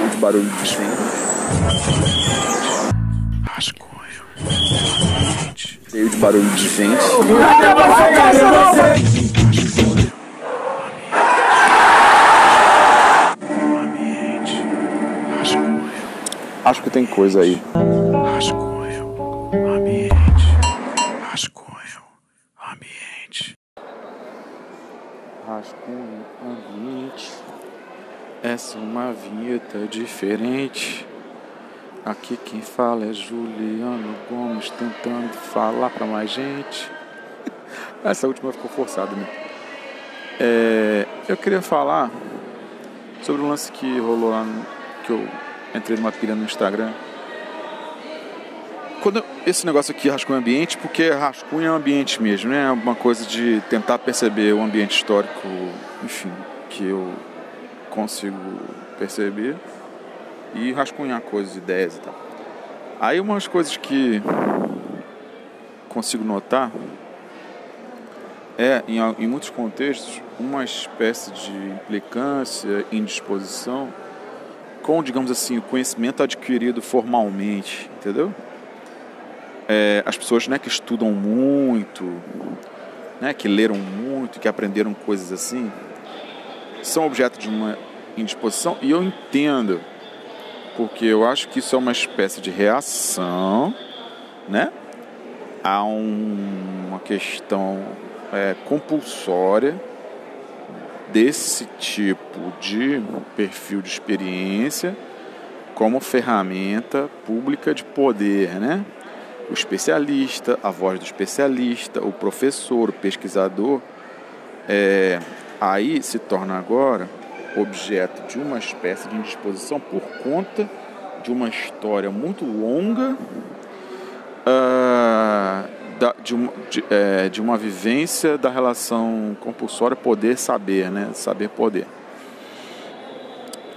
Muito barulho de vento. Cheio de barulho de vento. Acho que tem coisa aí. Rascunho, Rascunho ambiente. Essa é uma vinheta diferente. Aqui quem fala é Juliano Gomes tentando falar pra mais gente. Essa última ficou forçada, né? É, eu queria falar sobre um lance que rolou lá no, que eu entrei numa pilha no Instagram. Quando esse negócio aqui, rascunho ambiente, porque rascunho é um ambiente mesmo, né? É uma coisa de tentar perceber o ambiente histórico, enfim, que eu consigo perceber e rascunhar coisas, ideias e tal. Aí umas coisas que consigo notar é, em, em muitos contextos, uma espécie de implicância, indisposição com, digamos assim, o conhecimento adquirido formalmente, entendeu? É, as pessoas né, que estudam muito, né, que leram muito, que aprenderam coisas assim, são objeto de uma indisposição e eu entendo, porque eu acho que isso é uma espécie de reação, né, a um- uma questão é, compulsória desse tipo de perfil de experiência como ferramenta pública de poder, né? O especialista, a voz do especialista, o professor, o pesquisador, é, aí se torna agora objeto de uma espécie de indisposição por conta de uma história muito longa ah, da- de, uma, de, é, de uma vivência da relação compulsória poder-saber, né? Saber-poder.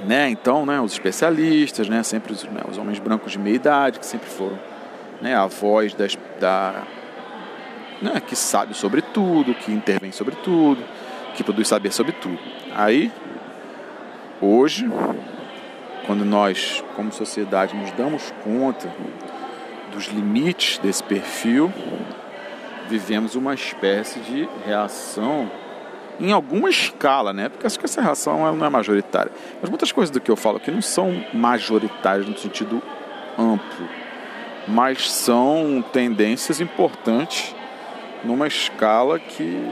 Né? Então, né, os especialistas, né, sempre os, né, os homens brancos de meia idade, que sempre foram né, a voz das, da, né, que sabe sobre tudo, que intervém sobre tudo, que produz saber sobre tudo. Aí, hoje, quando nós, como sociedade, nos damos conta dos limites desse perfil, vivemos uma espécie de reação em alguma escala, né? Porque acho que essa reação não é majoritária. Mas muitas coisas do que eu falo aqui não são majoritárias no sentido amplo, mas são tendências importantes numa escala que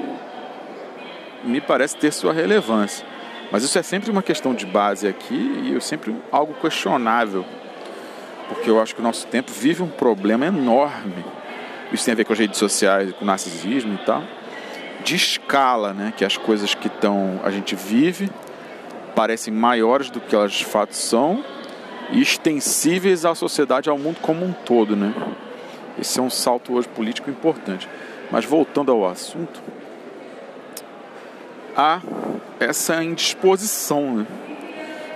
me parece ter sua relevância. Mas isso é sempre uma questão de base aqui e eu sempre algo questionável porque eu acho que o nosso tempo vive um problema enorme. Isso tem a ver com as redes sociais, com o narcisismo e tal, de escala, né? Que as coisas que estão a gente vive parecem maiores do que elas de fato são extensíveis à sociedade, ao mundo como um todo, né? Esse é um salto hoje político importante. Mas voltando ao assunto, há essa indisposição, né?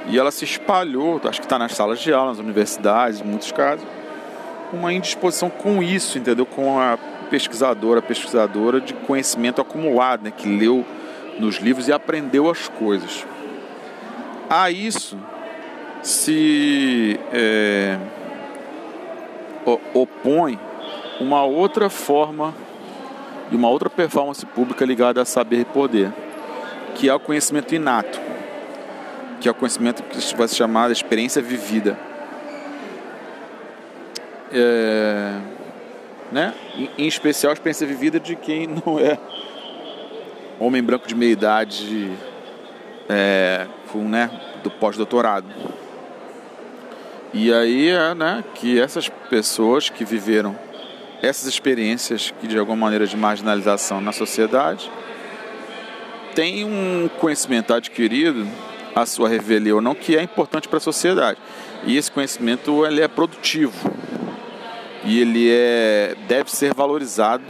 E ela se espalhou, acho que está nas salas de aula, nas universidades, em muitos casos, uma indisposição com isso, entendeu? Com a pesquisadora, pesquisadora de conhecimento acumulado, né? Que leu nos livros e aprendeu as coisas. A isso se é, opõe uma outra forma e uma outra performance pública ligada a saber e poder, que é o conhecimento inato que é o conhecimento que vai se chamar de experiência vivida. É, né? Em especial a experiência vivida de quem não é homem branco de meia idade é, com, né, do pós-doutorado. E aí é né, que essas pessoas que viveram essas experiências que de alguma maneira de marginalização na sociedade têm um conhecimento adquirido a sua revelia ou não, que é importante para a sociedade. E esse conhecimento ele é produtivo e ele é, deve ser valorizado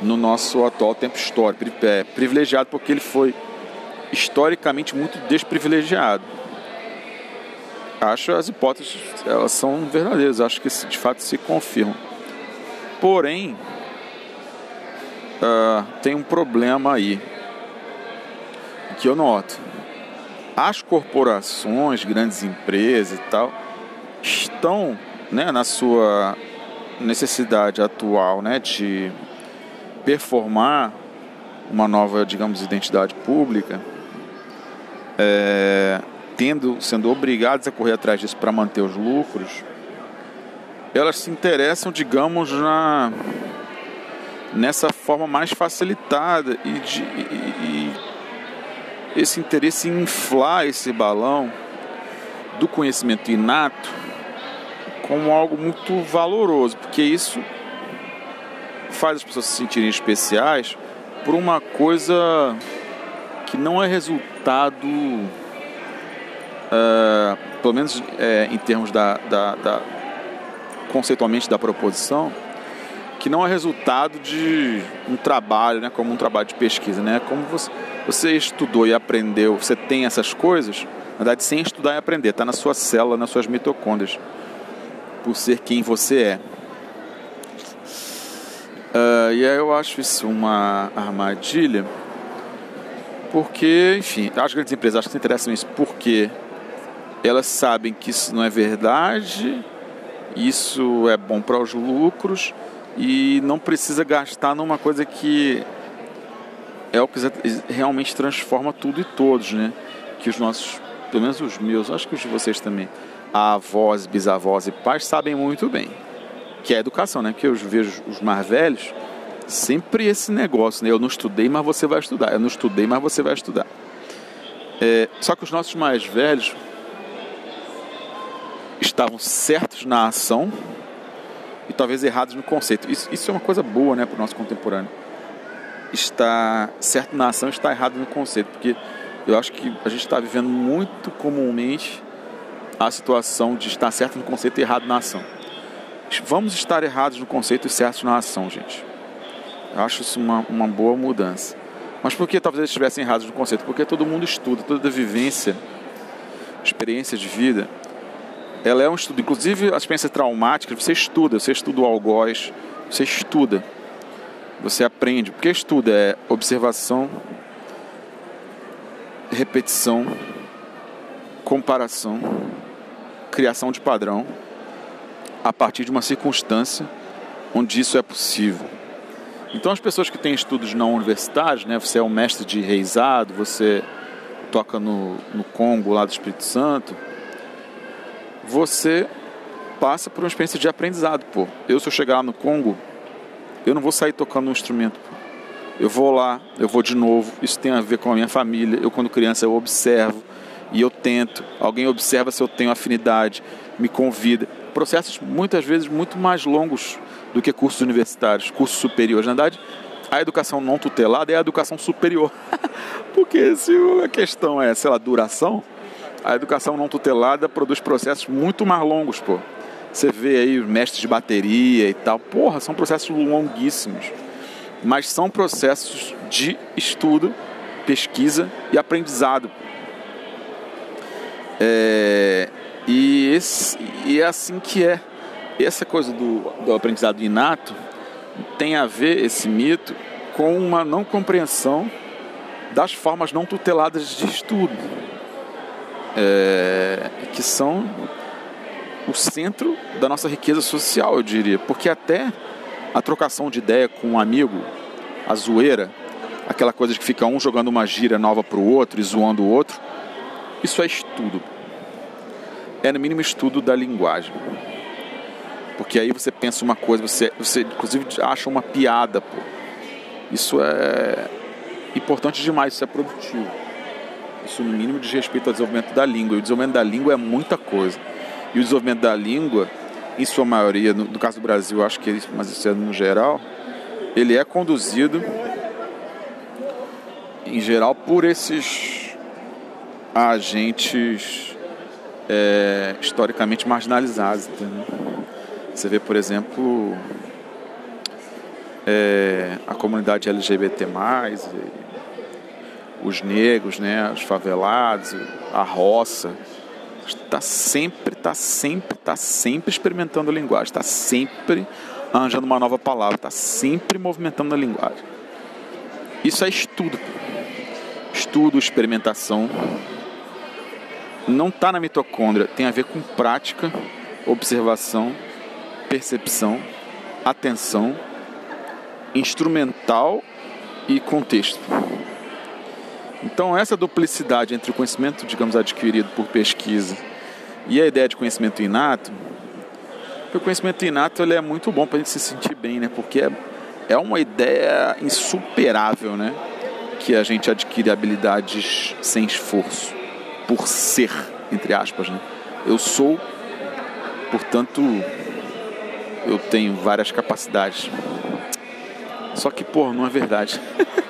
no nosso atual tempo histórico, é, privilegiado porque ele foi historicamente muito desprivilegiado. Acho as hipóteses elas são verdadeiras, acho que de fato se confirmam. Porém, ah, tem um problema aí que eu noto. As corporações, grandes empresas e tal, estão né, na sua necessidade atual né, de performar uma nova, digamos, identidade pública, é, tendo, sendo obrigadas a correr atrás disso para manter os lucros, elas se interessam, digamos, na nessa forma mais facilitada e, de, e, e esse interesse em inflar esse balão do conhecimento inato como algo muito valoroso, porque isso faz as pessoas se sentirem especiais por uma coisa que não é resultado, uh, pelo menos é, em termos da, da, da, conceitualmente da proposição, que não é resultado de um trabalho, né, como um trabalho de pesquisa, né, como você, você estudou e aprendeu, você tem essas coisas, na verdade, sem estudar e aprender, está na sua célula, nas suas mitocôndrias por ser quem você é. Uh, e aí eu acho isso uma armadilha, porque, enfim, as grandes empresas acho que se interessam nisso porque elas sabem que isso não é verdade, isso é bom para os lucros e não precisa gastar numa coisa que é o que realmente transforma tudo e todos, né? Que os nossos, pelo menos os meus, acho que os de vocês também, avós, bisavós e pais sabem muito bem, que é a educação, né? Que eu vejo os mais velhos, sempre esse negócio, né? Eu não estudei, mas você vai estudar. Eu não estudei, mas você vai estudar. É, só que os nossos mais velhos estavam certos na ação e talvez errados no conceito. Isso, isso é uma coisa boa, né, para o nosso contemporâneo. Está certo na ação, está errado no conceito, porque eu acho que a gente está vivendo muito comumente a situação de estar certo no conceito e errado na ação. Vamos estar errados no conceito e certos na ação, gente. Eu acho isso uma, uma boa mudança. Mas por que talvez eles estivessem errados no conceito? Porque todo mundo estuda, toda vivência, experiência de vida, ela é um estudo. Inclusive, a experiência traumática, você estuda, você estuda o algoz, você estuda, você aprende. Porque estuda é observação, repetição, comparação criação de padrão a partir de uma circunstância onde isso é possível. Então, as pessoas que têm estudos não universitários, né, você é um mestre de reizado, você toca no, no Congo, lá do Espírito Santo, você passa por uma experiência de aprendizado. Pô. Eu, se eu chegar lá no Congo, eu não vou sair tocando um instrumento. Pô. Eu vou lá, eu vou de novo. Isso tem a ver com a minha família. Eu, quando criança, eu observo e eu tento. Alguém observa se eu tenho afinidade, me convida. Processos muitas vezes muito mais longos do que cursos universitários, cursos superiores. Na verdade, a educação não tutelada é a educação superior. Porque se a questão é, sei lá, duração, a educação não tutelada produz processos muito mais longos, pô. Você vê aí mestres de bateria e tal, porra, são processos longuíssimos. Mas são processos de estudo, pesquisa e aprendizado. É, e, esse, e é assim que é. Essa coisa do, do aprendizado inato tem a ver, esse mito, com uma não compreensão das formas não tuteladas de estudo, é, que são o centro da nossa riqueza social, eu diria. Porque até a trocação de ideia com um amigo, a zoeira, aquela coisa de que fica um jogando uma gíria nova para o outro e zoando o outro, isso é estudo. É no mínimo estudo da linguagem. Porque aí você pensa uma coisa, você, você inclusive acha uma piada. Pô. Isso é importante demais, isso é produtivo. Isso no mínimo diz respeito ao desenvolvimento da língua. E o desenvolvimento da língua é muita coisa. E o desenvolvimento da língua, em sua maioria, no, no caso do Brasil, acho que ele, mas isso é no geral, ele é conduzido em geral por esses agentes é, historicamente marginalizados. Entendeu? Você vê, por exemplo, é, a comunidade LGBT, os negros, né, os favelados, a roça, está sempre, está sempre, está sempre experimentando a linguagem, está sempre arranjando uma nova palavra, está sempre movimentando a linguagem. Isso é estudo estudo, experimentação. Não está na mitocôndria, tem a ver com prática, observação, percepção, atenção, instrumental e contexto. Então, essa duplicidade entre o conhecimento, digamos, adquirido por pesquisa e a ideia de conhecimento inato, o conhecimento inato ele é muito bom para a gente se sentir bem, né? Porque é, é uma ideia insuperável, né? Que a gente adquire habilidades sem esforço, por ser, entre aspas, né? Eu sou, portanto, eu tenho várias capacidades. Só que, pô, não é verdade.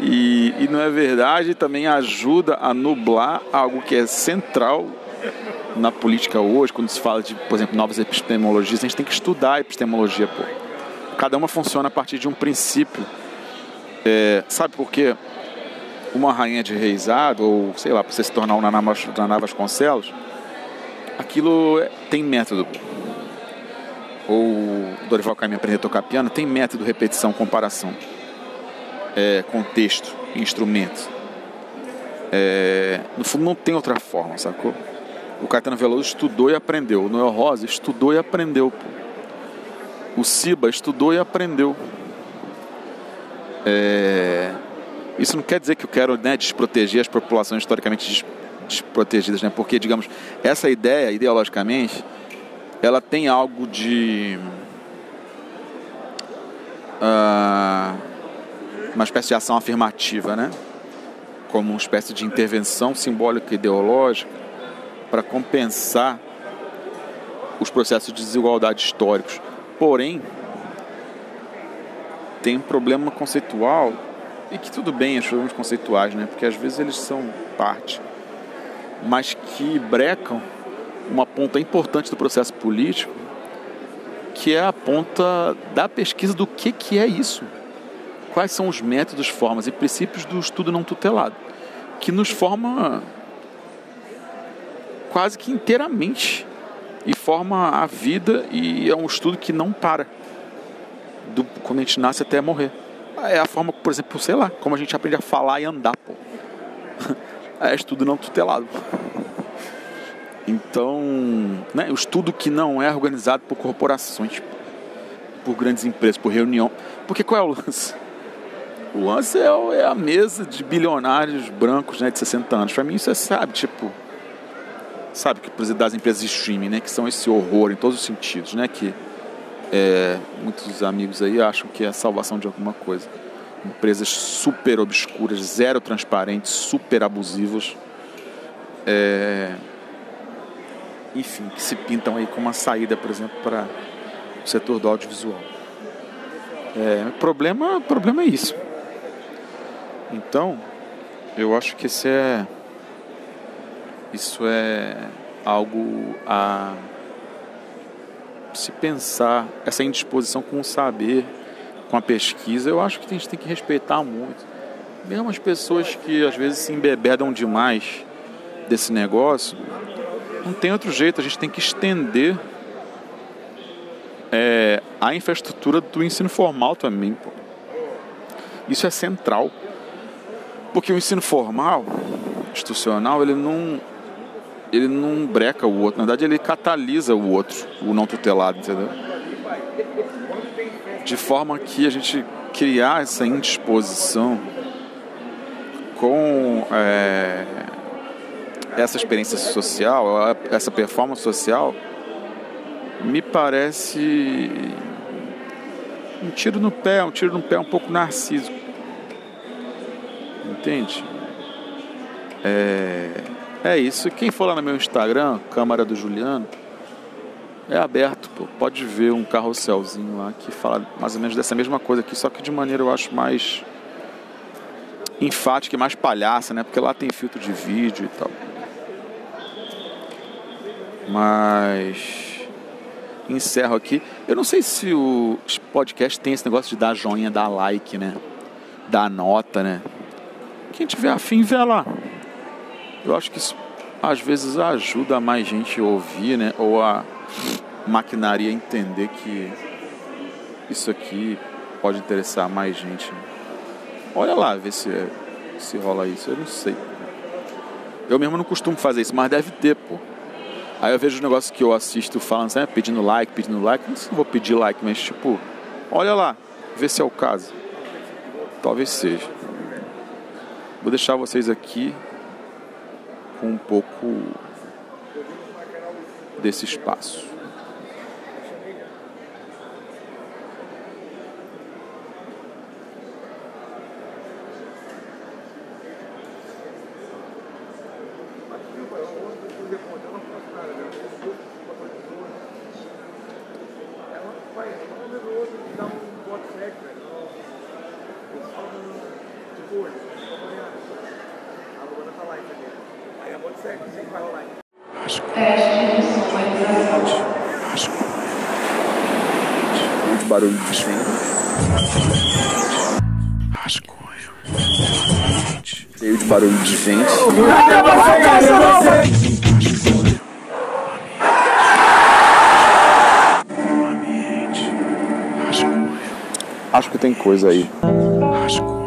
E, e não é verdade, também ajuda a nublar algo que é central na política hoje, quando se fala de, por exemplo, novas epistemologias, a gente tem que estudar a epistemologia. Pô. Cada uma funciona a partir de um princípio. É, sabe por quê? Uma rainha de reisado, ou sei lá, para você se tornar um Naná Vasconcelos, aquilo é, tem método. Ou Dorival Caymmi aprender a tocar piano, tem método, repetição, comparação é, contexto, instrumento. É, no fundo não tem outra forma, sacou? O Caetano Veloso estudou e aprendeu. O Noel Rosa estudou e aprendeu. Pô. O Siba estudou e aprendeu. É, isso não quer dizer que eu quero né, desproteger as populações historicamente desprotegidas, né? porque, digamos, essa ideia, ideologicamente, ela tem algo de. Uh, uma espécie de ação afirmativa, né? como uma espécie de intervenção simbólica e ideológica para compensar os processos de desigualdade históricos. Porém, tem um problema conceitual e que tudo bem, os problemas conceituais, né? Porque às vezes eles são parte, mas que brecam uma ponta importante do processo político, que é a ponta da pesquisa do que, que é isso quais são os métodos, formas e princípios do estudo não tutelado, que nos forma quase que inteiramente e forma a vida e é um estudo que não para do quando a gente nasce até morrer. É a forma, por exemplo, sei lá, como a gente aprende a falar e andar, pô. É estudo não tutelado. Então, né, o estudo que não é organizado por corporações, por grandes empresas, por reunião. Porque qual é o lance? O lance é, é a mesa de bilionários brancos né, de 60 anos. Para mim isso é, sabe, tipo... Sabe, que das empresas de streaming, né? Que são esse horror em todos os sentidos, né? Que é, muitos amigos aí acham que é a salvação de alguma coisa. Empresas super obscuras, zero transparentes, super abusivas. É, enfim, que se pintam aí como uma saída, por exemplo, para o setor do audiovisual. É, problema, problema é isso. Então, eu acho que esse é isso é algo a se pensar, essa indisposição com o saber, com a pesquisa, eu acho que a gente tem que respeitar muito. Mesmo as pessoas que às vezes se embebedam demais desse negócio, não tem outro jeito, a gente tem que estender é, a infraestrutura do ensino formal também. Pô. Isso é central. Porque o ensino formal, institucional, ele não, ele não breca o outro. Na verdade, ele catalisa o outro, o não tutelado, entendeu? De forma que a gente criar essa indisposição com é, essa experiência social, essa performance social, me parece um tiro no pé, um tiro no pé um pouco narciso Entende? É, é isso. Quem for lá no meu Instagram, Câmara do Juliano, é aberto, pô. Pode ver um carrosselzinho lá que fala mais ou menos dessa mesma coisa aqui, só que de maneira eu acho mais enfática e mais palhaça, né? Porque lá tem filtro de vídeo e tal. Mas encerro aqui. Eu não sei se o podcast tem esse negócio de dar joinha, dar like, né? Dar nota, né? Quem tiver afim, vê lá. Eu acho que isso às vezes ajuda mais gente a ouvir, né? Ou a maquinaria entender que isso aqui pode interessar mais gente. Olha lá, vê se é, se rola isso, eu não sei. Eu mesmo não costumo fazer isso, mas deve ter, pô. Aí eu vejo os negócios que eu assisto falando assim, pedindo like, pedindo like. Não sei se eu vou pedir like, mas tipo, olha lá, vê se é o caso. Talvez seja. Vou deixar vocês aqui com um pouco desse espaço. Muito barulho de vento. Cheio de barulho de vento. Acho que tem coisa aí. Rascunho.